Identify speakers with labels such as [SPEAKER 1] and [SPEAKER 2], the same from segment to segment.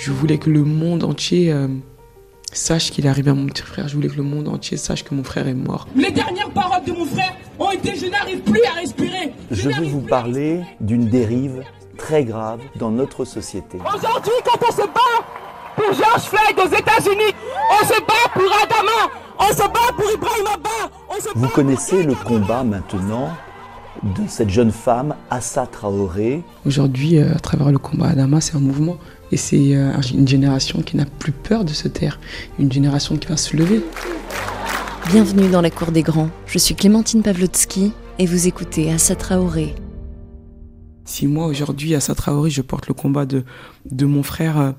[SPEAKER 1] Je voulais que le monde entier euh, sache qu'il est arrivé à mon petit frère. Je voulais que le monde entier sache que mon frère est mort.
[SPEAKER 2] Les dernières paroles de mon frère ont été je n'arrive plus à respirer.
[SPEAKER 3] Je veux vous parler d'une dérive très grave dans notre société.
[SPEAKER 2] Aujourd'hui, quand on se bat pour George Floyd aux États-Unis, on se bat pour Adama, on se bat pour Ibrahim Abba. On se
[SPEAKER 3] Vous connaissez le combat maintenant de cette jeune femme, Assa Traoré,
[SPEAKER 1] Aujourd'hui, euh, à travers le combat Adama, c'est un mouvement. Et c'est euh, une génération qui n'a plus peur de se taire. Une génération qui va se lever.
[SPEAKER 4] Bienvenue dans la cour des grands. Je suis Clémentine Pavlotsky et vous écoutez Assa Traoré.
[SPEAKER 1] Si moi, aujourd'hui, à Traoré, je porte le combat de, de mon frère euh,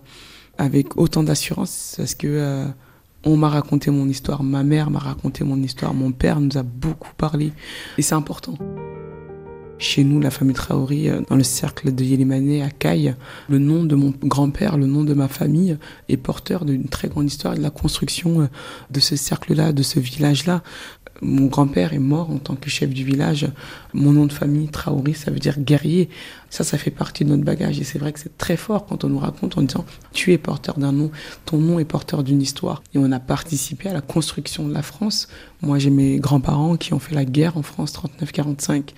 [SPEAKER 1] avec autant d'assurance, parce que euh, on m'a raconté mon histoire, ma mère m'a raconté mon histoire, mon père nous a beaucoup parlé. Et c'est important. Chez nous, la famille Traoré, euh, dans le cercle de Yélimané à Caille, le nom de mon grand-père, le nom de ma famille est porteur d'une très grande histoire de la construction euh, de ce cercle-là, de ce village-là. Mon grand-père est mort en tant que chef du village. Mon nom de famille, Traoré, ça veut dire guerrier. Ça, ça fait partie de notre bagage. Et c'est vrai que c'est très fort quand on nous raconte en disant tu es porteur d'un nom, ton nom est porteur d'une histoire. Et on a participé à la construction de la France. Moi, j'ai mes grands-parents qui ont fait la guerre en France 39-45.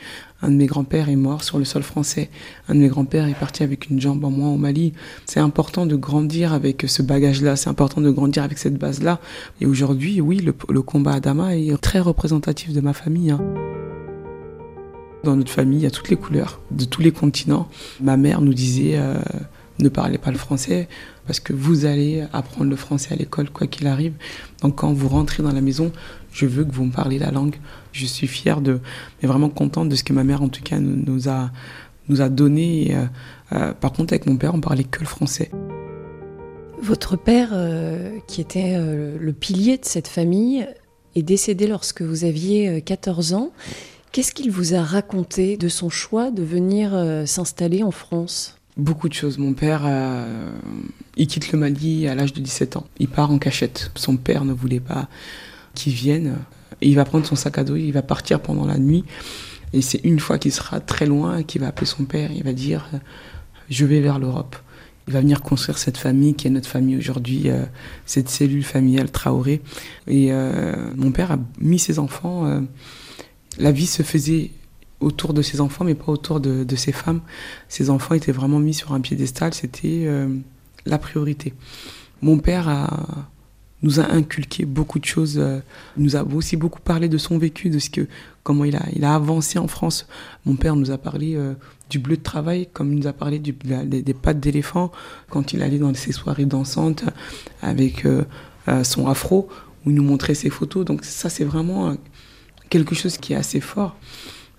[SPEAKER 1] Un de mes grands-pères est mort sur le sol français. Un de mes grands-pères est parti avec une jambe en moins au Mali. C'est important de grandir avec ce bagage-là. C'est important de grandir avec cette base-là. Et aujourd'hui, oui, le, le combat Adama est très représentatif de ma famille. hein. Dans notre famille, il y a toutes les couleurs, de tous les continents. Ma mère nous disait euh, ne parlez pas le français parce que vous allez apprendre le français à l'école quoi qu'il arrive. Donc quand vous rentrez dans la maison, je veux que vous me parlez la langue. Je suis fière de, mais vraiment contente de ce que ma mère en tout cas nous, nous a nous a donné. Et, euh, euh, par contre, avec mon père, on parlait que le français.
[SPEAKER 4] Votre père, euh, qui était le pilier de cette famille, est décédé lorsque vous aviez euh, 14 ans. Qu'est-ce qu'il vous a raconté de son choix de venir s'installer en France?
[SPEAKER 1] Beaucoup de choses. Mon père, il quitte le Mali à l'âge de 17 ans. Il part en cachette. Son père ne voulait pas qu'il vienne. Il va prendre son sac à dos, il va partir pendant la nuit. Et c'est une fois qu'il sera très loin qu'il va appeler son père. Il va dire euh, Je vais vers l'Europe. Il va venir construire cette famille qui est notre famille aujourd'hui, euh, cette cellule familiale Traoré. Et euh, mon père a mis ses enfants. la vie se faisait autour de ses enfants, mais pas autour de, de ses femmes. Ses enfants étaient vraiment mis sur un piédestal, c'était la priorité. Mon père a, nous a inculqué beaucoup de choses, euh, il nous a aussi beaucoup parlé de son vécu, de ce que, comment il a, il a avancé en France. Mon père nous a parlé euh, du bleu de travail, comme il nous a parlé des, pattes d'éléphant, quand il allait dans ses soirées dansantes avec euh, euh, son afro, où il nous montrait ses photos. Donc ça, c'est vraiment euh, quelque chose qui est assez fort.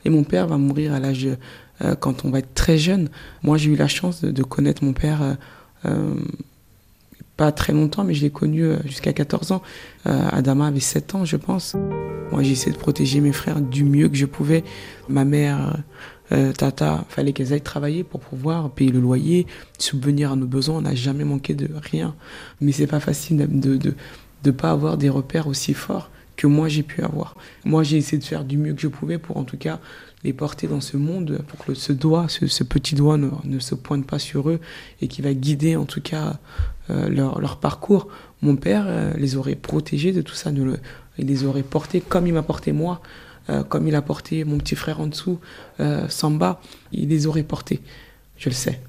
[SPEAKER 1] Et mon père va mourir à l'âge euh, quand on va être très jeune. Moi, j'ai eu la chance de, connaître mon père euh, euh, pas très longtemps, mais je l'ai connu euh, jusqu'à 14 ans. Euh, Adama avait 7 ans, je pense. Moi, j'ai essayé de protéger mes frères du mieux que je pouvais. Ma mère, euh, Tata, fallait qu'elles aillent travailler pour pouvoir payer le loyer, subvenir à nos besoins. On n'a jamais manqué de rien. Mais c'est pas facile de, de pas avoir des repères aussi forts que moi j'ai pu avoir. Moi j'ai essayé de faire du mieux que je pouvais pour en tout cas les porter dans ce monde, pour que ce doigt, ce, petit doigt ne, ne se pointe pas sur eux et qui va guider en tout cas euh, leur, leur parcours. Mon père euh, les aurait protégés de tout ça, il les aurait portés comme il m'a porté moi, euh, comme il a porté mon petit frère en dessous, Samba, il les aurait portés, je le sais.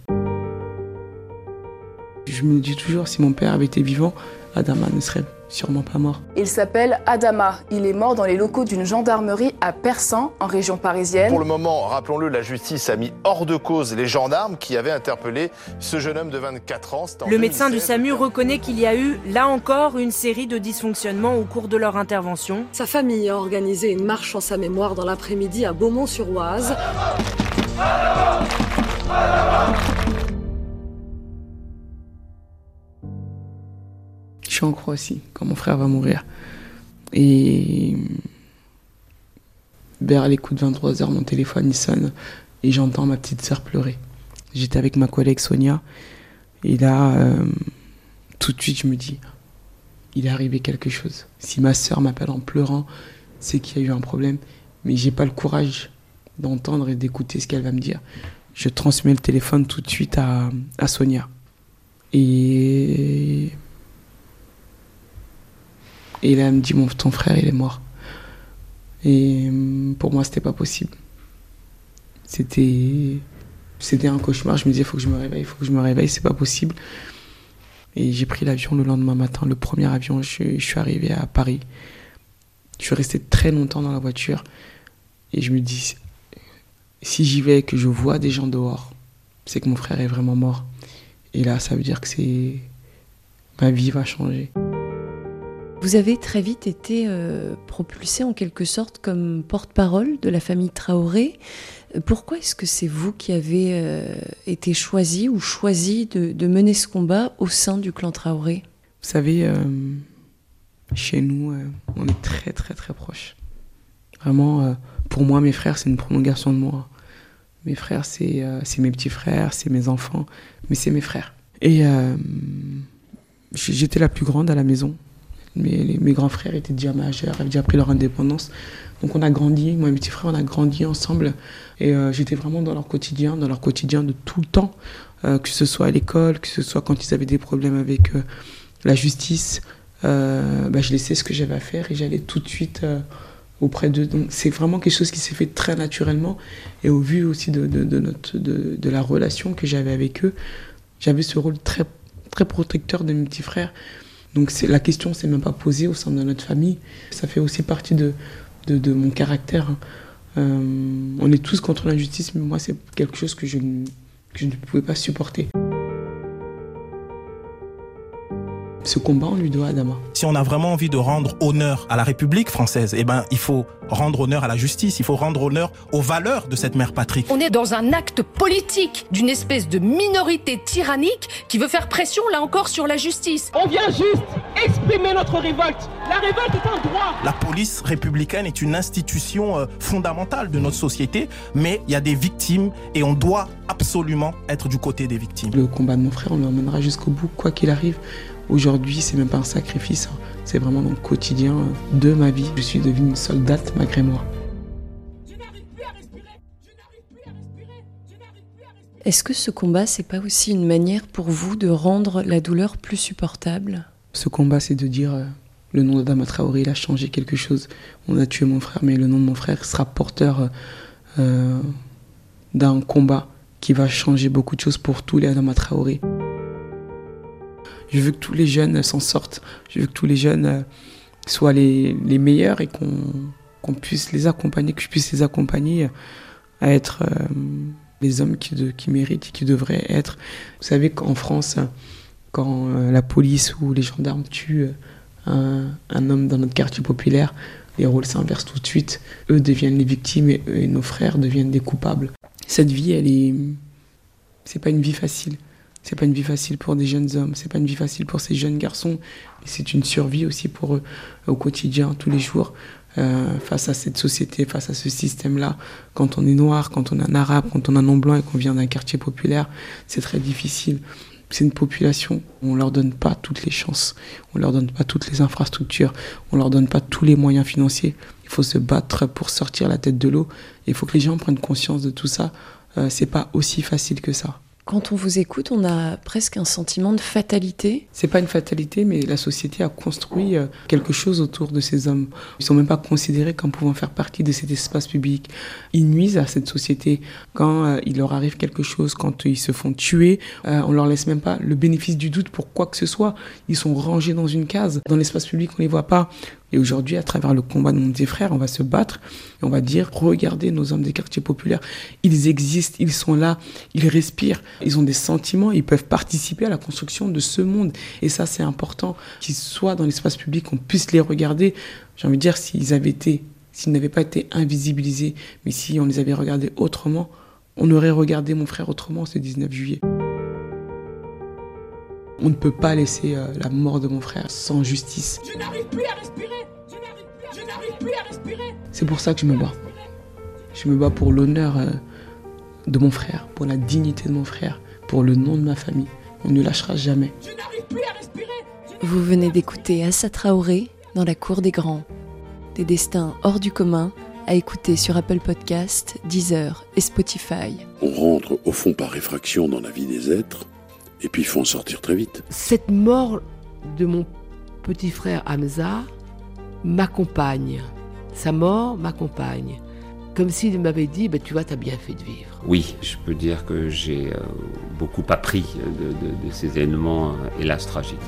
[SPEAKER 1] Je me dis toujours, si mon père avait été vivant, Adama ne serait sûrement pas mort.
[SPEAKER 5] Il s'appelle Adama. Il est mort dans les locaux d'une gendarmerie à Persan, en région parisienne.
[SPEAKER 6] Pour le moment, rappelons-le, la justice a mis hors de cause les gendarmes qui avaient interpellé ce jeune homme de 24 ans.
[SPEAKER 7] Le médecin du
[SPEAKER 6] 2016.
[SPEAKER 7] SAMU reconnaît qu'il y a eu, là encore, une série de dysfonctionnements au cours de leur intervention.
[SPEAKER 8] Sa famille a organisé une marche en sa mémoire dans l'après-midi à Beaumont-sur-Oise.
[SPEAKER 1] Je suis en Croatie quand mon frère va mourir. Et vers les coups de 23h, mon téléphone sonne et j'entends ma petite sœur pleurer. J'étais avec ma collègue Sonia et là, euh, tout de suite, je me dis, il est arrivé quelque chose. Si ma sœur m'appelle en pleurant, c'est qu'il y a eu un problème, mais j'ai pas le courage d'entendre et d'écouter ce qu'elle va me dire. Je transmets le téléphone tout de suite à Sonia. Et. Et là, elle me dit mon, Ton frère, il est mort. Et pour moi, c'était pas possible. C'était. C'était un cauchemar. Je me disais, faut que je me réveille, il faut que je me réveille, c'est pas possible. Et j'ai pris l'avion le lendemain matin, le premier avion. Je, je suis arrivé à Paris. Je suis resté très longtemps dans la voiture. Et je me dis, si j'y vais et que je vois des gens dehors, c'est que mon frère est vraiment mort. Et là, ça veut dire que c'est ma vie va changer.
[SPEAKER 4] Vous avez très vite été euh, propulsé en quelque sorte comme porte-parole de la famille Traoré. Pourquoi est-ce que c'est vous qui avez euh, été choisi ou choisi de, mener ce combat au sein du clan Traoré?
[SPEAKER 1] Vous savez, euh, chez nous, on est très très très proches. Vraiment, pour moi, mes frères, c'est une prolongation de moi. Mes frères, c'est mes petits frères, c'est mes enfants, mais c'est mes frères. Et j'étais la plus grande à la maison. Mes, grands frères étaient déjà majeurs, avaient déjà pris leur indépendance. Donc on a grandi, moi et mes petits frères, on a grandi ensemble. Et euh, j'étais vraiment dans leur quotidien, dans leur quotidien de tout le temps. Euh, que ce soit à l'école, que ce soit quand ils avaient des problèmes avec euh, la justice. Bah, je laissais ce que j'avais à faire et j'allais tout de suite auprès d'eux. Donc c'est vraiment quelque chose qui s'est fait très naturellement. Et au vu aussi de, de, de, notre, de, de la relation que j'avais avec eux, j'avais ce rôle très, très protecteur de mes petits frères. Donc la question s'est même pas posée au sein de notre famille. Ça fait aussi partie de, de, mon caractère. Hein. Euh, on est tous contre l'injustice, mais moi c'est quelque chose que je, que je ne pouvais pas supporter. Ce combat, on lui doit Adama.
[SPEAKER 9] Si on a vraiment envie de rendre honneur à la République française, eh ben, il faut rendre honneur à la justice, il faut rendre honneur aux valeurs de cette mère patrie.
[SPEAKER 10] On est dans un acte politique d'une espèce de minorité tyrannique qui veut faire pression, là encore, sur la justice.
[SPEAKER 2] On vient juste exprimer notre révolte. La révolte est un droit.
[SPEAKER 9] La police républicaine est une institution euh, fondamentale de notre société, mais il y a des victimes et on doit absolument être du côté des victimes.
[SPEAKER 1] Le combat de mon frère, on l'emmènera jusqu'au bout, quoi qu'il arrive. Aujourd'hui, c'est même pas un sacrifice, hein. c'est vraiment dans le quotidien de ma vie. Je suis devenue une soldate malgré moi.
[SPEAKER 4] Est-ce que ce combat, c'est pas aussi une manière pour vous de rendre la douleur plus supportable?
[SPEAKER 1] Ce combat, c'est de dire euh, le nom d'Adama Traoré, il a changé quelque chose. On a tué mon frère, mais le nom de mon frère sera porteur euh, euh, d'un combat qui va changer beaucoup de choses pour tous les Adama Traoré. Je veux que tous les jeunes s'en sortent. Je veux que tous les jeunes euh, soient les, meilleurs et qu'on puisse les accompagner, que je puisse les accompagner à être euh, les hommes qui, qui méritent et qui devraient être. Vous savez qu'en France, quand euh, la police ou les gendarmes tuent un, homme dans notre quartier populaire, les rôles s'inversent tout de suite. Eux deviennent les victimes et, et, nos frères deviennent des coupables. Cette vie, elle est. C'est pas une vie facile. C'est pas une vie facile pour des jeunes hommes, c'est pas une vie facile pour ces jeunes garçons, c'est une survie aussi pour eux au quotidien, tous les jours, euh, face à cette société, face à ce système-là. Quand on est noir, quand on est un arabe, quand on est un non-blanc et qu'on vient d'un quartier populaire, c'est très difficile. C'est une population, on leur donne pas toutes les chances, on leur donne pas toutes les infrastructures, on leur donne pas tous les moyens financiers. Il faut se battre pour sortir la tête de l'eau. Il faut que les gens prennent conscience de tout ça. Euh, c'est pas aussi facile que ça.
[SPEAKER 4] Quand on vous écoute, on a presque un sentiment de fatalité.
[SPEAKER 1] C'est pas une fatalité, mais la société a construit euh, quelque chose autour de ces hommes. Ils sont même pas considérés comme pouvant faire partie de cet espace public. Ils nuisent à cette société. Quand euh, il leur arrive quelque chose, quand ils se font tuer, euh, on leur laisse même pas le bénéfice du doute pour quoi que ce soit. Ils sont rangés dans une case. Dans l'espace public, on les voit pas. Et aujourd'hui, à travers le combat de mon petit frère, on va se battre et on va dire, regardez nos hommes des quartiers populaires, ils existent, ils sont là, ils respirent, ils ont des sentiments, ils peuvent participer à la construction de ce monde. Et ça, c'est important qu'ils soient dans l'espace public, qu'on puisse les regarder. J'ai envie de dire, s'ils avaient été, s'ils n'avaient pas été invisibilisés, mais si on les avait regardés autrement, on aurait regardé mon frère autrement ce 19 juillet. On ne peut pas laisser euh, la mort de mon frère sans justice. Je n'arrive plus à respirer c'est pour ça que je me bats. Je me bats pour l'honneur euh, de mon frère, pour la dignité de mon frère, pour le nom de ma famille. On ne lâchera jamais.
[SPEAKER 4] Vous venez d'écouter Assa Traoré dans la cour des grands. Des destins hors du commun à écouter sur Apple Podcast, Deezer et Spotify.
[SPEAKER 11] On rentre au fond par réfraction dans la vie des êtres Et puis il faut en sortir très vite.
[SPEAKER 12] Cette mort de mon petit frère Hamza m'accompagne. Sa mort m'accompagne. Comme s'il m'avait dit, bah, tu vois, t'as bien fait de vivre.
[SPEAKER 13] Oui, je peux dire que j'ai euh, beaucoup appris de, de, de ces événements, euh, hélas, tragiques.